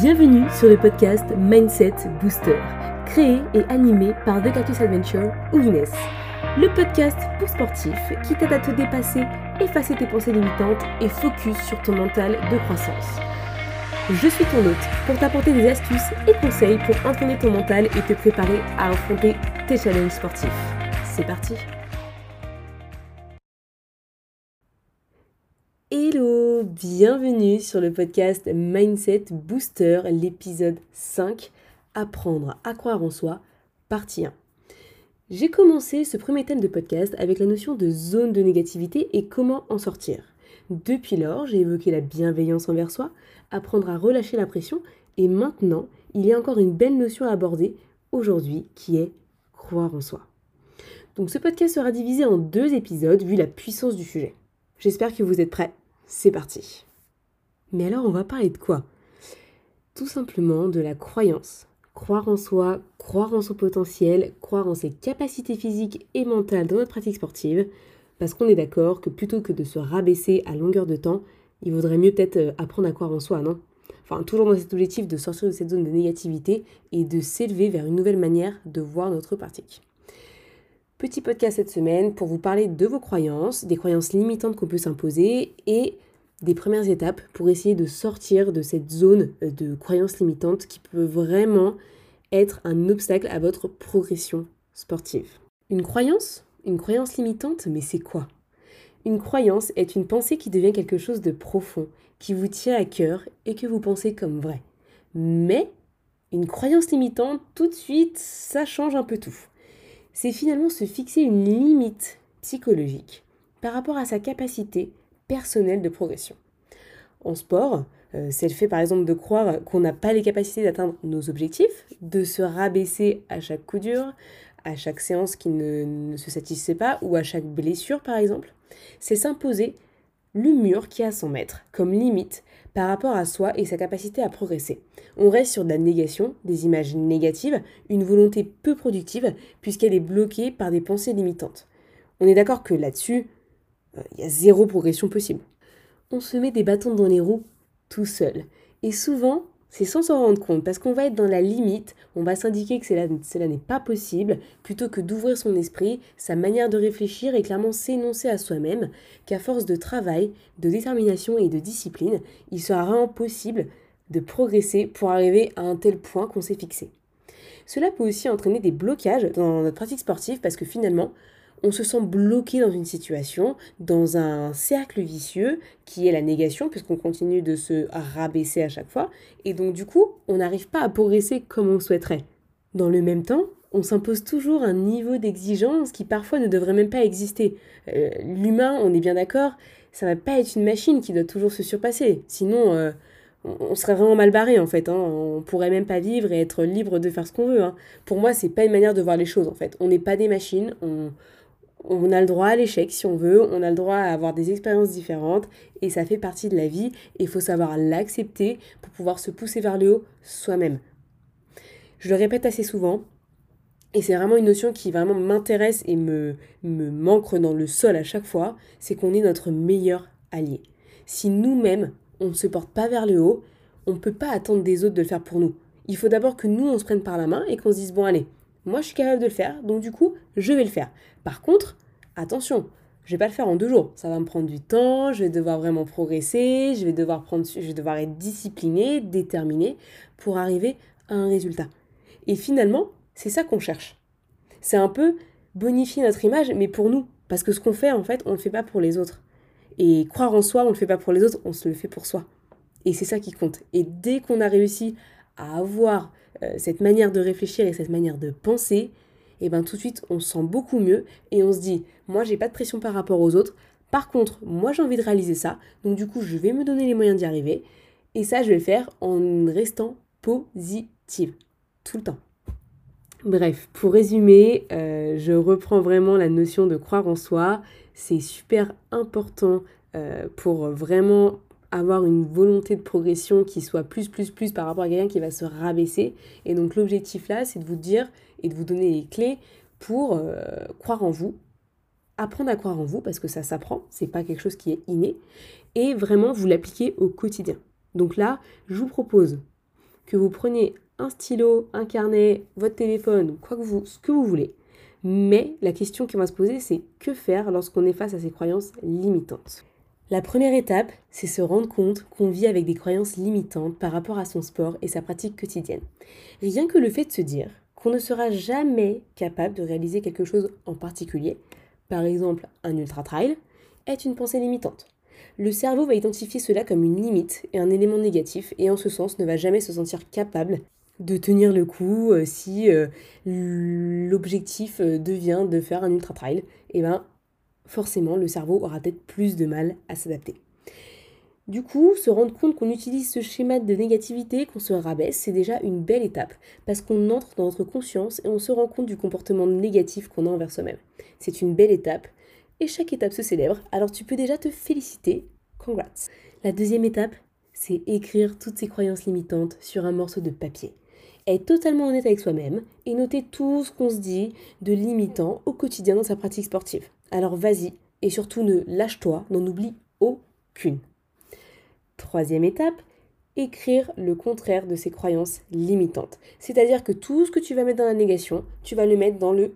Bienvenue sur le podcast Mindset Booster, créé et animé par The Cactus Adventure ou. Le podcast pour sportifs qui t'aide à te dépasser, effacer tes pensées limitantes et focus sur ton mental de croissance. Je suis ton hôte pour t'apporter des astuces et conseils pour entraîner ton mental et te préparer à affronter tes challenges sportifs. C'est parti bienvenue sur le podcast Mindset Booster, l'épisode 5, Apprendre à croire en soi, partie 1. J'ai commencé ce premier thème de podcast avec la notion de zone de négativité et comment en sortir. Depuis lors, j'ai évoqué la bienveillance envers soi, apprendre à relâcher la pression, et maintenant, il y a encore une belle notion à aborder aujourd'hui qui est croire en soi. Donc ce podcast sera divisé en deux épisodes vu la puissance du sujet. J'espère que vous êtes prêts. C'est parti. Mais alors on va parler de quoi? Tout simplement de la croyance. Croire en soi, croire en son potentiel, croire en ses capacités physiques et mentales dans notre pratique sportive, parce qu'on est d'accord que plutôt que de se rabaisser à longueur de temps, il vaudrait mieux peut-être euh, apprendre à croire en soi, non? Enfin, toujours dans cet objectif de sortir de cette zone de négativité et de s'élever vers une nouvelle manière de voir notre pratique. Petit podcast cette semaine pour vous parler de vos croyances, des croyances limitantes qu'on peut s'imposer et des premières étapes pour essayer de sortir de cette zone de croyances limitantes qui peut vraiment être un obstacle à votre progression sportive. Une croyance? Une croyance limitante, mais c'est quoi? Une croyance est une pensée qui devient quelque chose de profond, qui vous tient à cœur et que vous pensez comme vrai. Mais une croyance limitante, tout de suite, ça change un peu tout. C'est finalement se fixer une limite psychologique par rapport à sa capacité personnelle de progression. En sport, euh, c'est le fait par exemple de croire qu'on n'a pas les capacités d'atteindre nos objectifs, de se rabaisser à chaque coup dur, à chaque séance qui ne, se satisfait pas ou à chaque blessure par exemple. C'est s'imposer le mur qui a 100 mètres comme limite par rapport à soi et sa capacité à progresser. On reste sur de la négation, des images négatives, une volonté peu productive puisqu'elle est bloquée par des pensées limitantes. On est d'accord que là-dessus, euh, il y a zéro progression possible. On se met des bâtons dans les roues tout seul. Et souvent, c'est sans s'en rendre compte, parce qu'on va être dans la limite, on va s'indiquer que cela, n'est pas possible, plutôt que d'ouvrir son esprit, sa manière de réfléchir et clairement s'énoncer à soi-même, qu'à force de travail, de détermination et de discipline, il sera vraiment possible de progresser pour arriver à un tel point qu'on s'est fixé. Cela peut aussi entraîner des blocages dans notre pratique sportive parce que finalement, on se sent bloqué dans une situation, dans un cercle vicieux qui est la négation, puisqu'on continue de se rabaisser à chaque fois, et donc du coup, on n'arrive pas à progresser comme on souhaiterait. Dans le même temps, on s'impose toujours un niveau d'exigence qui parfois ne devrait même pas exister. Euh, l'humain, on est bien d'accord, ça va pas être une machine qui doit toujours se surpasser, sinon euh, on serait vraiment mal barré en fait. Hein. On pourrait même pas vivre et être libre de faire ce qu'on veut. Hein. Pour moi, c'est pas une manière de voir les choses en fait. On n'est pas des machines, on, on a le droit à l'échec si on veut, on a le droit à avoir des expériences différentes et ça fait partie de la vie et il faut savoir l'accepter pour pouvoir se pousser vers le haut soi-même. Je le répète assez souvent et c'est vraiment une notion qui vraiment m'intéresse et me, me manque dans le sol à chaque fois, c'est qu'on est notre meilleur allié. Si nous-mêmes, on ne se porte pas vers le haut, on ne peut pas attendre des autres de le faire pour nous. Il faut d'abord que nous, on se prenne par la main et qu'on se dise, bon allez, moi, je suis capable de le faire, donc du coup, je vais le faire. Par contre, attention, je vais pas le faire en deux jours. Ça va me prendre du temps, je vais devoir vraiment progresser, je vais devoir, prendre, je vais devoir être discipliné, déterminé pour arriver à un résultat. Et finalement, c'est ça qu'on cherche. C'est un peu bonifier notre image, mais pour nous. Parce que ce qu'on fait, en fait, on ne le fait pas pour les autres. Et croire en soi, on ne le fait pas pour les autres, on se le fait pour soi. Et c'est ça qui compte. Et dès qu'on a réussi à avoir euh, cette manière de réfléchir et cette manière de penser, et eh ben tout de suite on se sent beaucoup mieux et on se dit moi j'ai pas de pression par rapport aux autres. Par contre, moi j'ai envie de réaliser ça, donc du coup je vais me donner les moyens d'y arriver. Et ça je vais le faire en restant positive tout le temps. Bref, pour résumer, euh, je reprends vraiment la notion de croire en soi. C'est super important euh, pour vraiment avoir une volonté de progression qui soit plus, plus, plus par rapport à quelqu'un qui va se rabaisser. Et donc l'objectif là, c'est de vous dire et de vous donner les clés pour euh, croire en vous, apprendre à croire en vous, parce que ça s'apprend, c'est pas quelque chose qui est inné, et vraiment vous l'appliquer au quotidien. Donc là, je vous propose que vous preniez un stylo, un carnet, votre téléphone, quoi que vous, ce que vous voulez. Mais la question qui va se poser, c'est que faire lorsqu'on est face à ces croyances limitantes? La première étape, c'est se rendre compte qu'on vit avec des croyances limitantes par rapport à son sport et sa pratique quotidienne. Rien que le fait de se dire qu'on ne sera jamais capable de réaliser quelque chose en particulier, par exemple un ultra trail, est une pensée limitante. Le cerveau va identifier cela comme une limite et un élément négatif et en ce sens ne va jamais se sentir capable de tenir le coup euh, si euh, l'objectif euh, devient de faire un ultra trail, et eh ben forcément le cerveau aura peut-être plus de mal à s'adapter. Du coup, se rendre compte qu'on utilise ce schéma de négativité, qu'on se rabaisse, c'est déjà une belle étape, parce qu'on entre dans notre conscience et on se rend compte du comportement négatif qu'on a envers soi-même. C'est une belle étape, et chaque étape se célèbre, alors tu peux déjà te féliciter. Congrats. La deuxième étape, c'est écrire toutes ces croyances limitantes sur un morceau de papier être totalement honnête avec soi-même et noter tout ce qu'on se dit de limitant au quotidien dans sa pratique sportive. Alors vas-y et surtout ne lâche-toi, n'en oublie aucune. Troisième étape, écrire le contraire de ces croyances limitantes. C'est-à-dire que tout ce que tu vas mettre dans la négation, tu vas le mettre dans le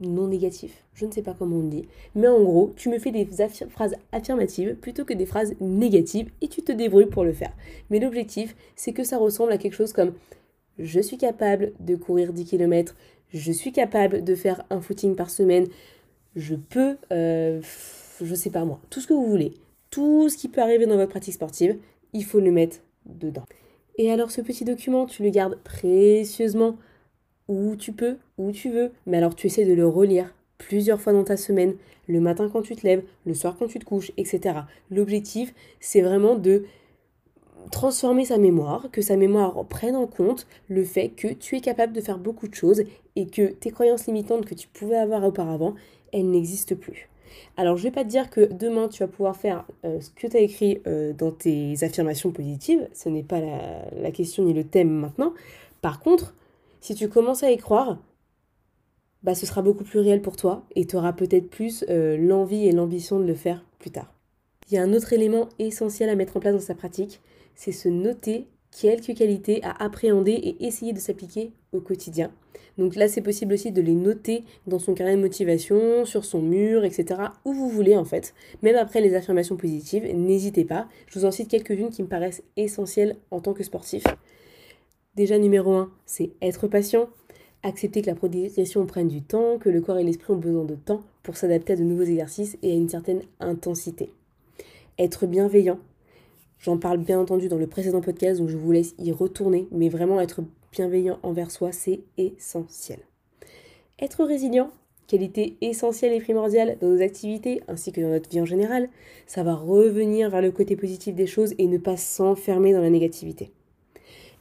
non négatif. Je ne sais pas comment on dit. Mais en gros, tu me fais des phrases affirmatives plutôt que des phrases négatives et tu te débrouilles pour le faire. Mais l'objectif, c'est que ça ressemble à quelque chose comme je suis capable de courir 10 km, je suis capable de faire un footing par semaine, je peux, euh, je sais pas moi, tout ce que vous voulez. Tout ce qui peut arriver dans votre pratique sportive, il faut le mettre dedans. Et alors ce petit document, tu le gardes précieusement où tu peux, où tu veux, mais alors tu essaies de le relire plusieurs fois dans ta semaine, le matin quand tu te lèves, le soir quand tu te couches, etc. L'objectif, c'est vraiment de transformer sa mémoire, que sa mémoire prenne en compte le fait que tu es capable de faire beaucoup de choses et que tes croyances limitantes que tu pouvais avoir auparavant, elles n'existent plus. Alors je vais pas te dire que demain tu vas pouvoir faire euh, ce que tu as écrit euh, dans tes affirmations positives, ce n'est pas la, la question ni le thème maintenant. Par contre, si tu commences à y croire, bah, ce sera beaucoup plus réel pour toi et tu auras peut-être plus euh, l'envie et l'ambition de le faire plus tard. Il y a un autre élément essentiel à mettre en place dans sa pratique, c'est se noter quelques qualités à appréhender et essayer de s'appliquer au quotidien. Donc là, c'est possible aussi de les noter dans son carnet de motivation, sur son mur, etc. Où vous voulez en fait. Même après les affirmations positives, n'hésitez pas. Je vous en cite quelques-unes qui me paraissent essentielles en tant que sportif. Déjà, numéro 1, c'est être patient. Accepter que la progression prenne du temps, que le corps et l'esprit ont besoin de temps pour s'adapter à de nouveaux exercices et à une certaine intensité. Être bienveillant. J'en parle bien entendu dans le précédent podcast, donc je vous laisse y retourner, mais vraiment être bienveillant envers soi, c'est essentiel. Être résilient, qualité essentielle et primordiale dans nos activités ainsi que dans notre vie en général, ça va revenir vers le côté positif des choses et ne pas s'enfermer dans la négativité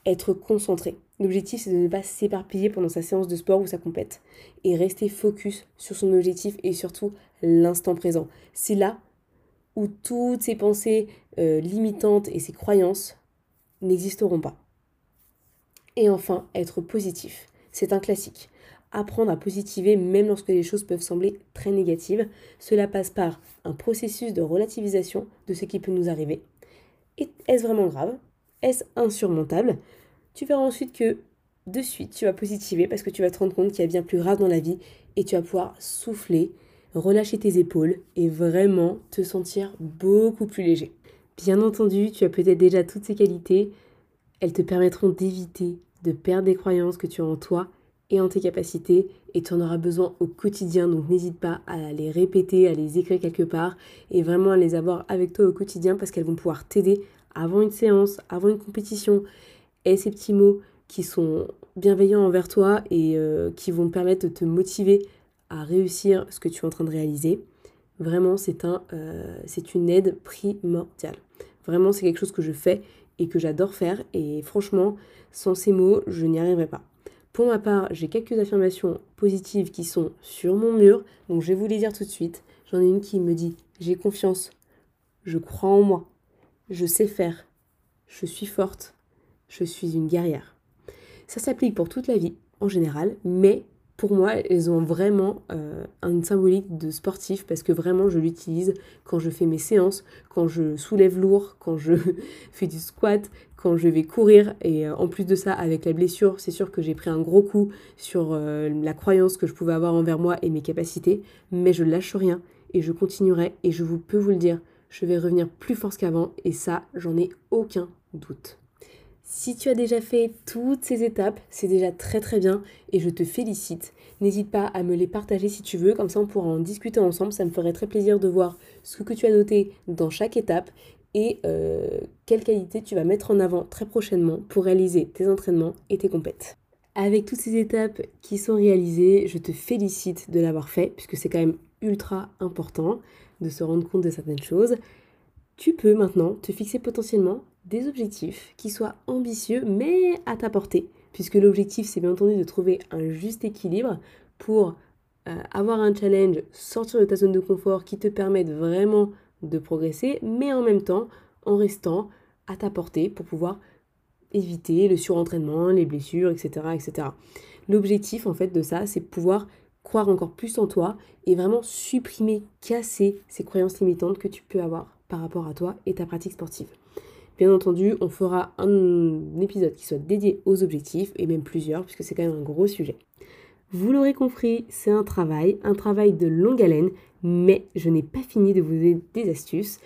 être concentré. L'objectif, c'est de ne pas s'éparpiller pendant sa séance de sport ou sa compète et rester focus sur son objectif et surtout l'instant présent. C'est là où toutes ces pensées euh, limitantes et ces croyances n'existeront pas. Et enfin, être positif. C'est un classique. Apprendre à positiver même lorsque les choses peuvent sembler très négatives. Cela passe par un processus de relativisation de ce qui peut nous arriver. Est-ce vraiment grave? Est-ce insurmontable? Tu verras ensuite que de suite, tu vas positiver parce que tu vas te rendre compte qu'il y a bien plus grave dans la vie et tu vas pouvoir souffler, relâcher tes épaules et vraiment te sentir beaucoup plus léger. Bien entendu, tu as peut-être déjà toutes ces qualités. Elles te permettront d'éviter de perdre des croyances que tu as en toi et en tes capacités et tu en auras besoin au quotidien. Donc n'hésite pas à les répéter, à les écrire quelque part et vraiment à les avoir avec toi au quotidien parce qu'elles vont pouvoir t'aider avant une séance, avant une compétition et ces petits mots qui sont bienveillants envers toi et euh, qui vont permettre de te motiver réussir ce que tu es en train de réaliser, vraiment c'est un, euh, c'est une aide primordiale. Vraiment c'est quelque chose que je fais et que j'adore faire et franchement sans ces mots je n'y arriverai pas. Pour ma part j'ai quelques affirmations positives qui sont sur mon mur donc je vais vous les dire tout de suite. J'en ai une qui me dit j'ai confiance, je crois en moi, je sais faire, je suis forte, je suis une guerrière. Ça s'applique pour toute la vie en général, mais pour moi, elles ont vraiment euh, une symbolique de sportif parce que vraiment je l'utilise quand je fais mes séances, quand je soulève lourd, quand je fais du squat, quand je vais courir. Et euh, en plus de ça, avec la blessure, c'est sûr que j'ai pris un gros coup sur euh, la croyance que je pouvais avoir envers moi et mes capacités, mais je lâche rien et je continuerai et je vous peux vous le dire, je vais revenir plus fort qu'avant et ça, j'en ai aucun doute. Si tu as déjà fait toutes ces étapes, c'est déjà très très bien et je te félicite. N'hésite pas à me les partager si tu veux, comme ça on pourra en discuter ensemble. Ça me ferait très plaisir de voir ce que tu as noté dans chaque étape et euh, quelle qualité tu vas mettre en avant très prochainement pour réaliser tes entraînements et tes compètes. Avec toutes ces étapes qui sont réalisées, je te félicite de l'avoir fait puisque c'est quand même ultra important de se rendre compte de certaines choses. Tu peux maintenant te fixer potentiellement des objectifs qui soient ambitieux mais à ta portée, puisque l'objectif c'est bien entendu de trouver un juste équilibre pour euh, avoir un challenge, sortir de ta zone de confort qui te permette vraiment de progresser, mais en même temps en restant à ta portée pour pouvoir éviter le surentraînement, les blessures, etc. etc. L'objectif en fait de ça, c'est pouvoir croire encore plus en toi et vraiment supprimer, casser ces croyances limitantes que tu peux avoir par rapport à toi et ta pratique sportive. Bien entendu, on fera un épisode qui soit dédié aux objectifs, et même plusieurs, puisque c'est quand même un gros sujet. Vous l'aurez compris, c'est un travail, un travail de longue haleine, mais je n'ai pas fini de vous donner des astuces.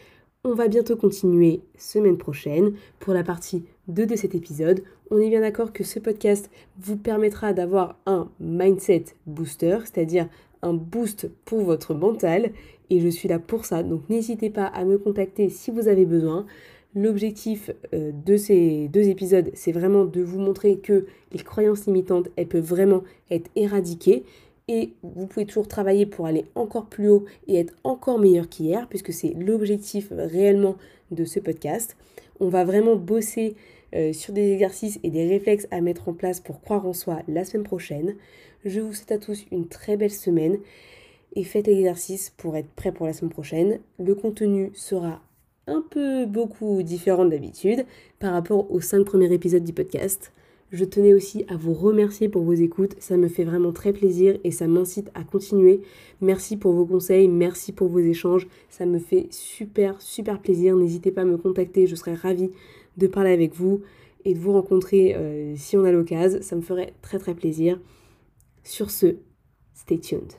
On va bientôt continuer semaine prochaine pour la partie 2 de cet épisode. On est bien d'accord que ce podcast vous permettra d'avoir un mindset booster, c'est-à-dire un boost pour votre mental. Et je suis là pour ça, donc n'hésitez pas à me contacter si vous avez besoin. L'objectif euh, de ces deux épisodes, c'est vraiment de vous montrer que les croyances limitantes, elles peuvent vraiment être éradiquées. Et vous pouvez toujours travailler pour aller encore plus haut et être encore meilleur qu'hier, puisque c'est l'objectif réellement de ce podcast. On va vraiment bosser euh, sur des exercices et des réflexes à mettre en place pour croire en soi la semaine prochaine. Je vous souhaite à tous une très belle semaine et faites l'exercice pour être prêt pour la semaine prochaine. Le contenu sera un peu beaucoup différent d'habitude par rapport aux cinq premiers épisodes du podcast. Je tenais aussi à vous remercier pour vos écoutes, ça me fait vraiment très plaisir et ça m'incite à continuer. Merci pour vos conseils, merci pour vos échanges, ça me fait super super plaisir. N'hésitez pas à me contacter, je serais ravie de parler avec vous et de vous rencontrer euh, si on a l'occasion, ça me ferait très très plaisir. Sur ce, stay tuned.